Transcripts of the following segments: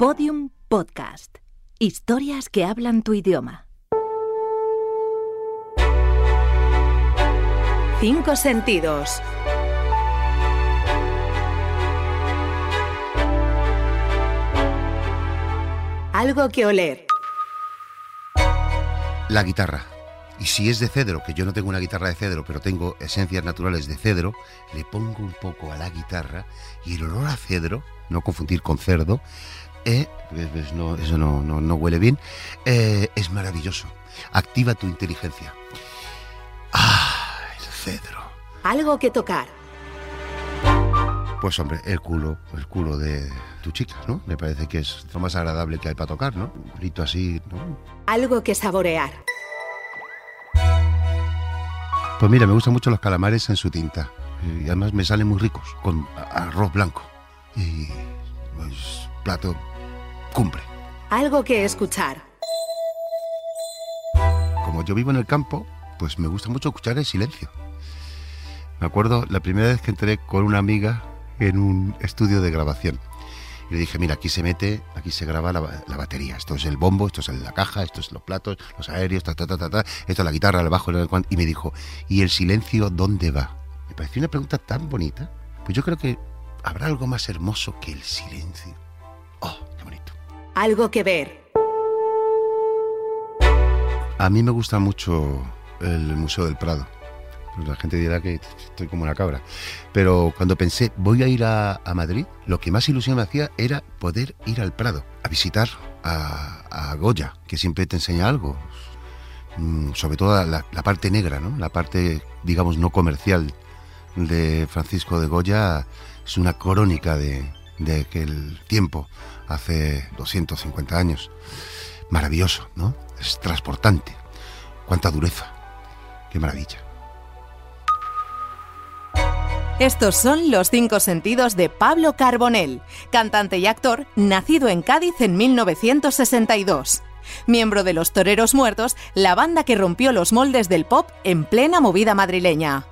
Podium Podcast. Historias que hablan tu idioma. Cinco sentidos. Algo que oler. La guitarra. Y si es de cedro, que yo no tengo una guitarra de cedro, pero tengo esencias naturales de cedro, le pongo un poco a la guitarra y el olor a cedro, no confundir con cerdo, eh, pues, pues no, eso no, no, no huele bien, eh, es maravilloso. Activa tu inteligencia. Ah, el cedro. Algo que tocar. Pues hombre, el culo, el culo de tu chica, ¿no? Me parece que es lo más agradable que hay para tocar, ¿no? Un grito así, ¿no? Algo que saborear. Pues mira, me gustan mucho los calamares en su tinta. Y además me salen muy ricos, con arroz blanco. Y pues plato cumple. Algo que escuchar. Como yo vivo en el campo, pues me gusta mucho escuchar el silencio. Me acuerdo la primera vez que entré con una amiga en un estudio de grabación. Y le dije, mira, aquí se mete, aquí se graba la, ba- la batería. Esto es el bombo, esto es la caja, esto es los platos, los aéreos, ta, ta, ta, ta, ta, esto es la guitarra, el bajo, el Y me dijo, ¿y el silencio dónde va? Me pareció una pregunta tan bonita. Pues yo creo que habrá algo más hermoso que el silencio. Oh, qué bonito. Algo que ver. A mí me gusta mucho el Museo del Prado. Pues la gente dirá que estoy como una cabra. Pero cuando pensé, voy a ir a, a Madrid, lo que más ilusión me hacía era poder ir al Prado, a visitar a, a Goya, que siempre te enseña algo. Mm, Sobre todo la, la parte negra, ¿no? La parte, digamos, no comercial de Francisco de Goya es una crónica de, de aquel tiempo, hace 250 años. Maravilloso, ¿no? Es transportante. Cuánta dureza. Qué maravilla. Estos son los cinco sentidos de Pablo Carbonell, cantante y actor nacido en Cádiz en 1962. Miembro de Los Toreros Muertos, la banda que rompió los moldes del pop en plena movida madrileña.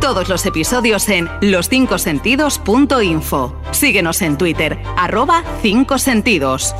Todos los episodios en loscincosentidos.info. Síguenos en Twitter, arroba 5 sentidos.